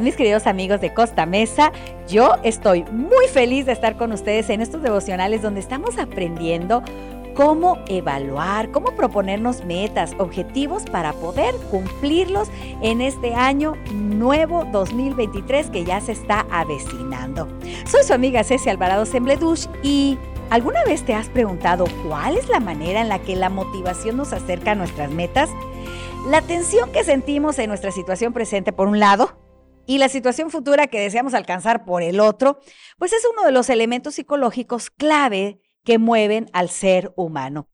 Mis queridos amigos de Costa Mesa, yo estoy muy feliz de estar con ustedes en estos devocionales donde estamos aprendiendo cómo evaluar, cómo proponernos metas, objetivos para poder cumplirlos en este año nuevo 2023 que ya se está avecinando. Soy su amiga Ceci Alvarado Sembledush y ¿alguna vez te has preguntado cuál es la manera en la que la motivación nos acerca a nuestras metas? La tensión que sentimos en nuestra situación presente por un lado y la situación futura que deseamos alcanzar por el otro, pues es uno de los elementos psicológicos clave que mueven al ser humano.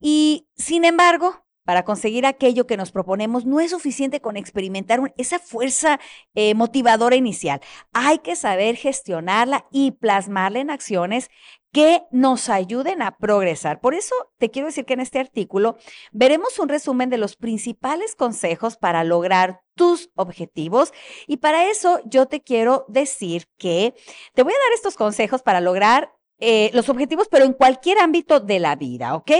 Y sin embargo, para conseguir aquello que nos proponemos, no es suficiente con experimentar esa fuerza eh, motivadora inicial. Hay que saber gestionarla y plasmarla en acciones que nos ayuden a progresar. Por eso te quiero decir que en este artículo veremos un resumen de los principales consejos para lograr tus objetivos y para eso yo te quiero decir que te voy a dar estos consejos para lograr eh, los objetivos, pero en cualquier ámbito de la vida, ¿ok?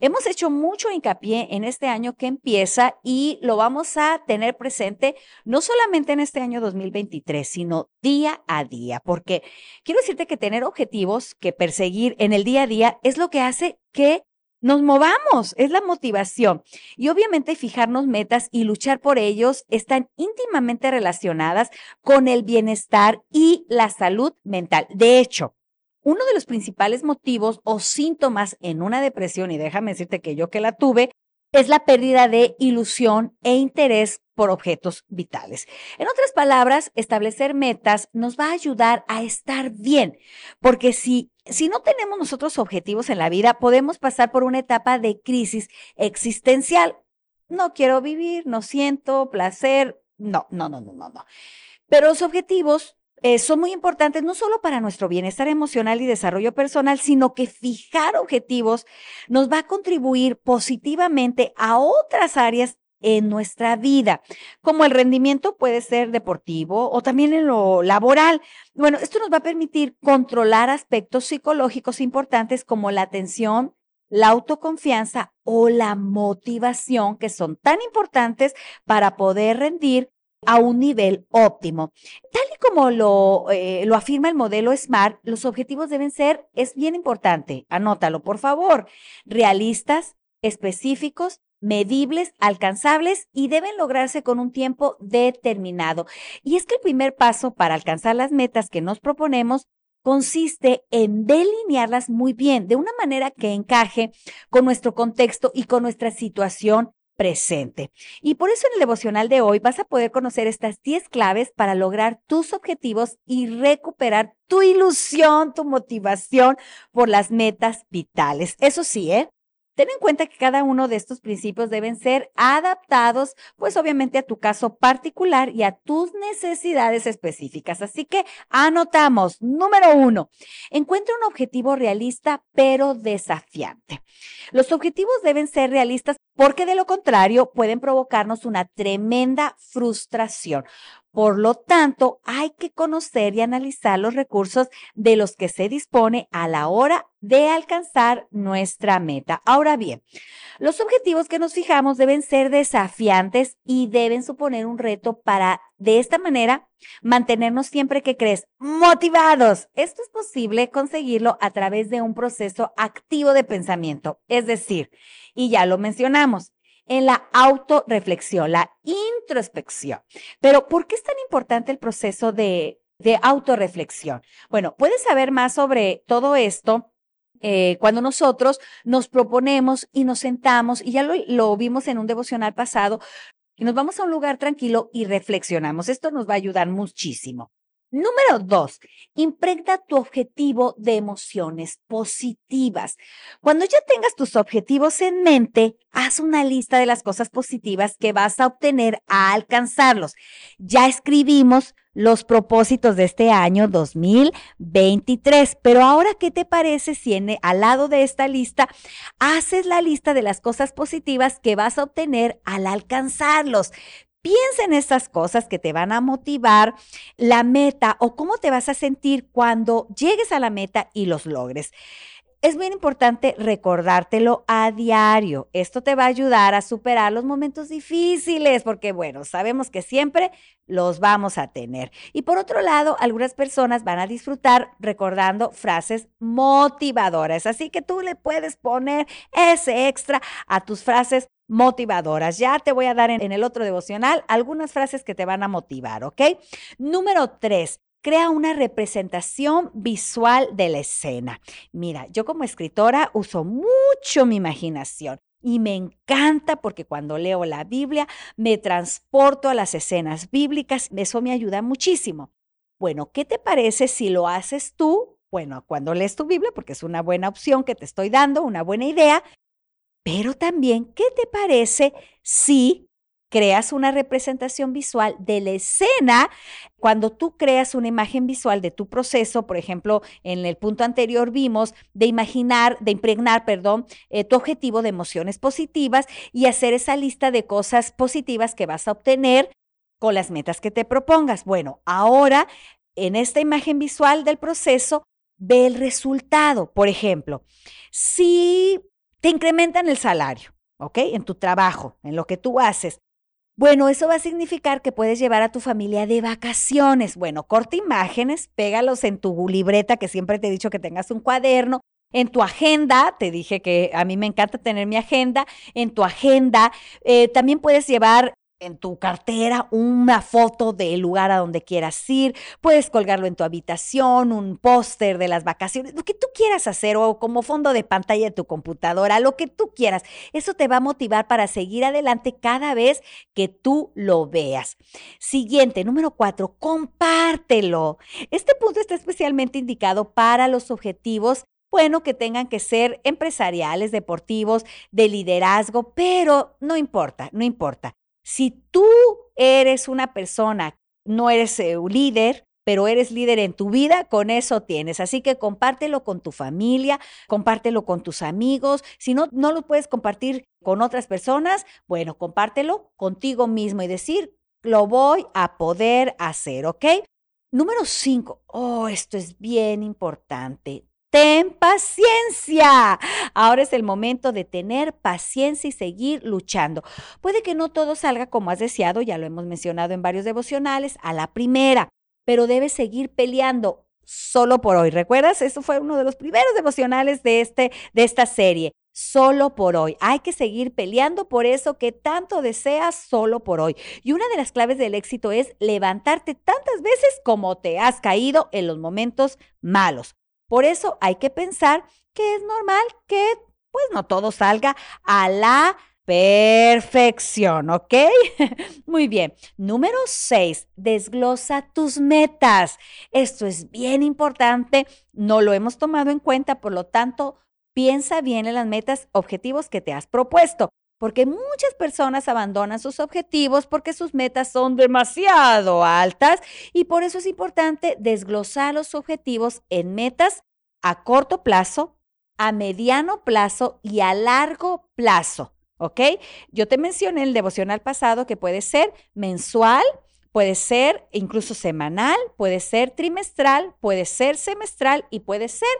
Hemos hecho mucho hincapié en este año que empieza y lo vamos a tener presente no solamente en este año 2023, sino día a día, porque quiero decirte que tener objetivos que perseguir en el día a día es lo que hace que nos movamos, es la motivación. Y obviamente fijarnos metas y luchar por ellos están íntimamente relacionadas con el bienestar y la salud mental. De hecho, uno de los principales motivos o síntomas en una depresión, y déjame decirte que yo que la tuve, es la pérdida de ilusión e interés por objetos vitales. En otras palabras, establecer metas nos va a ayudar a estar bien, porque si, si no tenemos nosotros objetivos en la vida, podemos pasar por una etapa de crisis existencial. No quiero vivir, no siento placer, no, no, no, no, no, no. Pero los objetivos eh, son muy importantes no solo para nuestro bienestar emocional y desarrollo personal, sino que fijar objetivos nos va a contribuir positivamente a otras áreas en nuestra vida, como el rendimiento puede ser deportivo o también en lo laboral. Bueno, esto nos va a permitir controlar aspectos psicológicos importantes como la atención, la autoconfianza o la motivación, que son tan importantes para poder rendir a un nivel óptimo. Tal y como lo, eh, lo afirma el modelo SMART, los objetivos deben ser, es bien importante, anótalo por favor, realistas, específicos, medibles, alcanzables y deben lograrse con un tiempo determinado. Y es que el primer paso para alcanzar las metas que nos proponemos consiste en delinearlas muy bien, de una manera que encaje con nuestro contexto y con nuestra situación presente. Y por eso en el devocional de hoy vas a poder conocer estas 10 claves para lograr tus objetivos y recuperar tu ilusión, tu motivación por las metas vitales. Eso sí, ¿eh? Ten en cuenta que cada uno de estos principios deben ser adaptados, pues obviamente a tu caso particular y a tus necesidades específicas. Así que anotamos, número uno, encuentra un objetivo realista pero desafiante. Los objetivos deben ser realistas porque de lo contrario pueden provocarnos una tremenda frustración. Por lo tanto, hay que conocer y analizar los recursos de los que se dispone a la hora de alcanzar nuestra meta. Ahora bien, los objetivos que nos fijamos deben ser desafiantes y deben suponer un reto para, de esta manera, mantenernos siempre que crees motivados. Esto es posible conseguirlo a través de un proceso activo de pensamiento, es decir, y ya lo mencionamos, en la autorreflexión, la introspección. Pero, ¿por qué es tan importante el proceso de, de autorreflexión? Bueno, puedes saber más sobre todo esto eh, cuando nosotros nos proponemos y nos sentamos, y ya lo, lo, vimos en un devocional pasado, y nos vamos a un lugar tranquilo y reflexionamos. Esto nos va a ayudar muchísimo. Número dos, impregna tu objetivo de emociones positivas. Cuando ya tengas tus objetivos en mente, haz una lista de las cosas positivas que vas a obtener a alcanzarlos. Ya escribimos los propósitos de este año 2023, pero ahora, ¿qué te parece si en, al lado de esta lista haces la lista de las cosas positivas que vas a obtener al alcanzarlos? Piensa en esas cosas que te van a motivar la meta o cómo te vas a sentir cuando llegues a la meta y los logres. es bien importante recordártelo a diario. Esto te va a ayudar a superar los momentos difíciles, porque bueno, sabemos que siempre los vamos a tener. Y por otro lado, algunas personas van a disfrutar recordando frases motivadoras, así que tú le puedes poner ese extra a tus frases motivadoras. Ya te voy a dar en, el otro devocional algunas frases que te van a motivar, ¿ok? Número tres, crea una representación visual de la escena. Mira, yo como escritora uso mucho mi imaginación. Y me encanta porque cuando leo la Biblia me transporto a las escenas bíblicas. Eso me ayuda muchísimo. Bueno, ¿qué te parece si lo haces tú? Bueno, cuando lees tu Biblia, porque es una buena opción que te estoy dando, una buena idea, pero también, ¿qué te parece si creas una representación visual de la escena? Cuando tú creas una imagen visual de tu proceso, por ejemplo, en el punto anterior vimos de imaginar, de impregnar, perdón, eh, tu objetivo de emociones positivas y hacer esa lista de cosas positivas que vas a obtener con las metas que te propongas. Bueno, ahora en esta imagen visual del proceso, ve el resultado. Por ejemplo, si te incrementan el salario, ¿ok? En tu trabajo, en lo que tú haces. Bueno, eso va a significar que puedes llevar a tu familia de vacaciones. Bueno, corta imágenes, pégalos en tu libreta, que siempre te he dicho que tengas un cuaderno, en tu agenda, te dije que a mí me encanta tener mi agenda, en tu agenda eh, también puedes llevar en tu cartera una foto del lugar a donde quieras ir, puedes colgarlo en tu habitación, un póster de las vacaciones, lo que tú quieras hacer o como fondo de pantalla de tu computadora, lo que tú quieras. Eso te va a motivar para seguir adelante cada vez que tú lo veas. Siguiente, número cuatro, compártelo. Este punto está especialmente indicado para los objetivos bueno, que tengan que ser empresariales, deportivos, de liderazgo, pero no importa, no importa. Si tú eres una persona, no eres eh, un líder, pero eres líder en tu vida, con eso tienes. Así que compártelo con tu familia, compártelo con tus amigos. Si no, no lo puedes compartir con otras personas, bueno, compártelo contigo mismo y decir, lo voy a poder hacer, ¿ok? Número cinco, oh, esto es bien importante ten paciencia. Ahora es el momento de tener paciencia y seguir luchando. Puede que no todo salga como has deseado, ya lo hemos mencionado en varios devocionales, a la primera, pero debes seguir peleando solo por hoy. ¿Recuerdas? Eso fue uno de los primeros devocionales de, este, de esta serie. Solo por hoy. Hay que seguir peleando por eso que tanto deseas solo por hoy. Y una de las claves del éxito es levantarte tantas veces como te has caído en los momentos malos. Por eso hay que pensar que es normal que pues no todo salga a la perfección, ¿ok? Muy bien. Número seis, desglosa tus metas. Esto es bien importante, no lo hemos tomado en cuenta, por lo tanto, piensa bien en las metas, objetivos que te has propuesto porque muchas personas abandonan sus objetivos porque sus metas son demasiado altas y por eso es importante desglosar los objetivos en metas a corto plazo, a mediano plazo y a largo plazo. ¿Ok? Yo te mencioné en el devocional pasado que puede ser mensual, Puede ser incluso semanal, puede ser trimestral, puede ser semestral y puede ser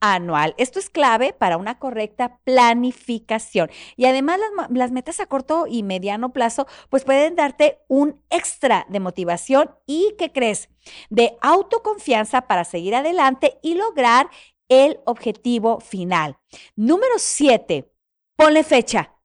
anual. Esto es clave para una correcta planificación. Y además las, metas a corto y mediano plazo pues pueden darte un extra de motivación y, ¿qué crees? De autoconfianza para seguir adelante y lograr el objetivo final. Número siete, ponle fecha.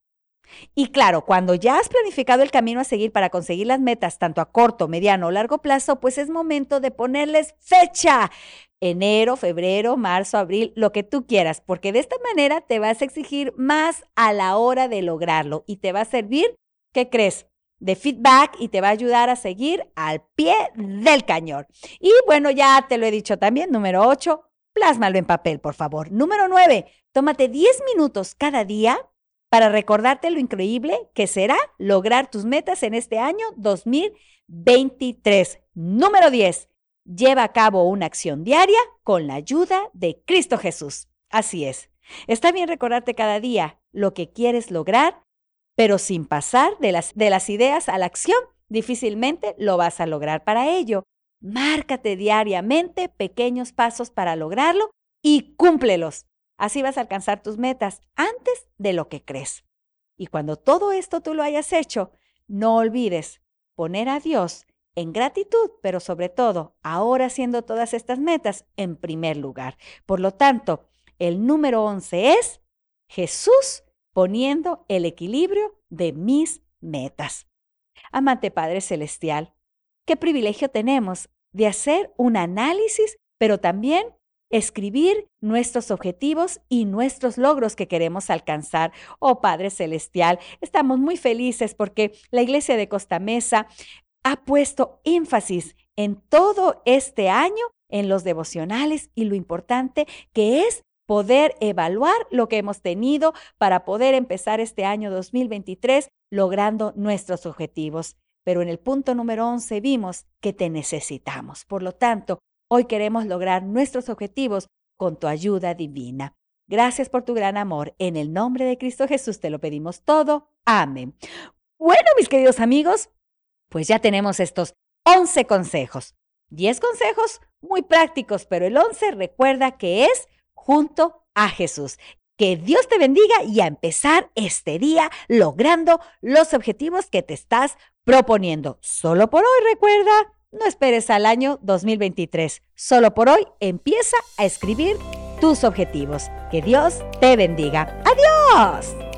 Y claro, cuando ya has planificado el camino a seguir para conseguir las metas, tanto a corto, mediano o largo plazo, pues es momento de ponerles fecha. Enero, febrero, marzo, abril, lo que tú quieras, porque de esta manera te vas a exigir más a la hora de lograrlo y te va a servir, ¿qué crees? de feedback y te va a ayudar a seguir al pie del cañón. Y bueno, ya te lo he dicho también, número 8, plásmalo en papel, por favor. Número 9, tómate 10 minutos cada día para recordarte lo increíble que será lograr tus metas en este año 2023. Número 10. Lleva a cabo una acción diaria con la ayuda de Cristo Jesús. Así es. Está bien recordarte cada día lo que quieres lograr, pero sin pasar de las, de las ideas a la acción, difícilmente lo vas a lograr. Para ello, márcate diariamente pequeños pasos para lograrlo y cúmplelos. Así vas a alcanzar tus metas antes de lo que crees. Y cuando todo esto tú lo hayas hecho, no olvides poner a Dios en gratitud, pero sobre todo, ahora haciendo todas estas metas en primer lugar. Por lo tanto, el número 11 es Jesús poniendo el equilibrio de mis metas. Amante Padre Celestial, qué privilegio tenemos de hacer un análisis, pero también escribir nuestros objetivos y nuestros logros que queremos alcanzar. Oh Padre Celestial, estamos muy felices porque la Iglesia de Costa Mesa ha puesto énfasis en todo este año en los devocionales y lo importante que es poder evaluar lo que hemos tenido para poder empezar este año 2023 logrando nuestros objetivos. Pero en el punto número 11 vimos que te necesitamos. Por lo tanto, hoy queremos lograr nuestros objetivos con tu ayuda divina. Gracias por tu gran amor. En el nombre de Cristo Jesús te lo pedimos todo. Amén. Bueno, mis queridos amigos, pues ya tenemos estos 11 consejos. 10 consejos muy prácticos, pero el 11 recuerda que es junto a Jesús. Que Dios te bendiga y a empezar este día logrando los objetivos que te estás proponiendo. Solo por hoy, recuerda, no esperes al año 2023. Solo por hoy empieza a escribir tus objetivos. Que Dios te bendiga. Adiós.